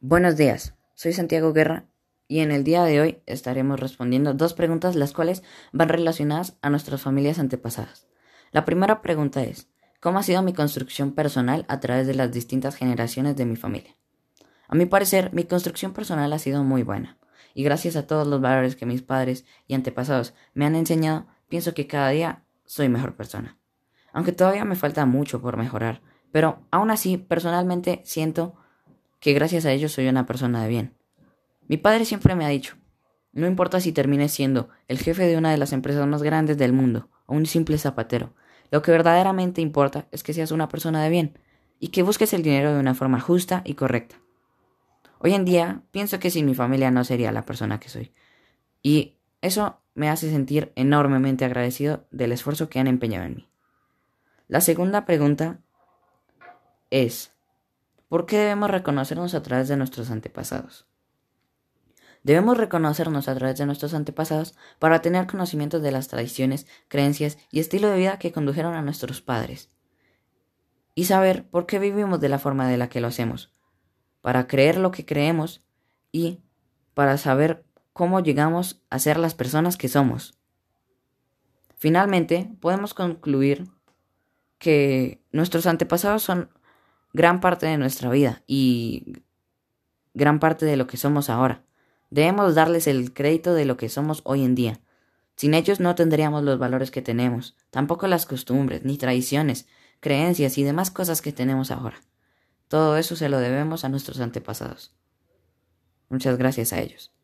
Buenos días, soy Santiago Guerra y en el día de hoy estaremos respondiendo dos preguntas las cuales van relacionadas a nuestras familias antepasadas. La primera pregunta es, ¿cómo ha sido mi construcción personal a través de las distintas generaciones de mi familia? A mi parecer, mi construcción personal ha sido muy buena, y gracias a todos los valores que mis padres y antepasados me han enseñado, pienso que cada día soy mejor persona. Aunque todavía me falta mucho por mejorar, pero aún así personalmente siento que gracias a ellos soy una persona de bien. Mi padre siempre me ha dicho, no importa si termines siendo el jefe de una de las empresas más grandes del mundo o un simple zapatero, lo que verdaderamente importa es que seas una persona de bien y que busques el dinero de una forma justa y correcta. Hoy en día pienso que sin mi familia no sería la persona que soy. Y eso me hace sentir enormemente agradecido del esfuerzo que han empeñado en mí. La segunda pregunta es, ¿por qué debemos reconocernos a través de nuestros antepasados? Debemos reconocernos a través de nuestros antepasados para tener conocimiento de las tradiciones, creencias y estilo de vida que condujeron a nuestros padres. Y saber por qué vivimos de la forma de la que lo hacemos. Para creer lo que creemos y para saber cómo llegamos a ser las personas que somos. Finalmente, podemos concluir que nuestros antepasados son gran parte de nuestra vida y gran parte de lo que somos ahora. Debemos darles el crédito de lo que somos hoy en día. Sin ellos no tendríamos los valores que tenemos, tampoco las costumbres, ni tradiciones, creencias y demás cosas que tenemos ahora. Todo eso se lo debemos a nuestros antepasados. Muchas gracias a ellos.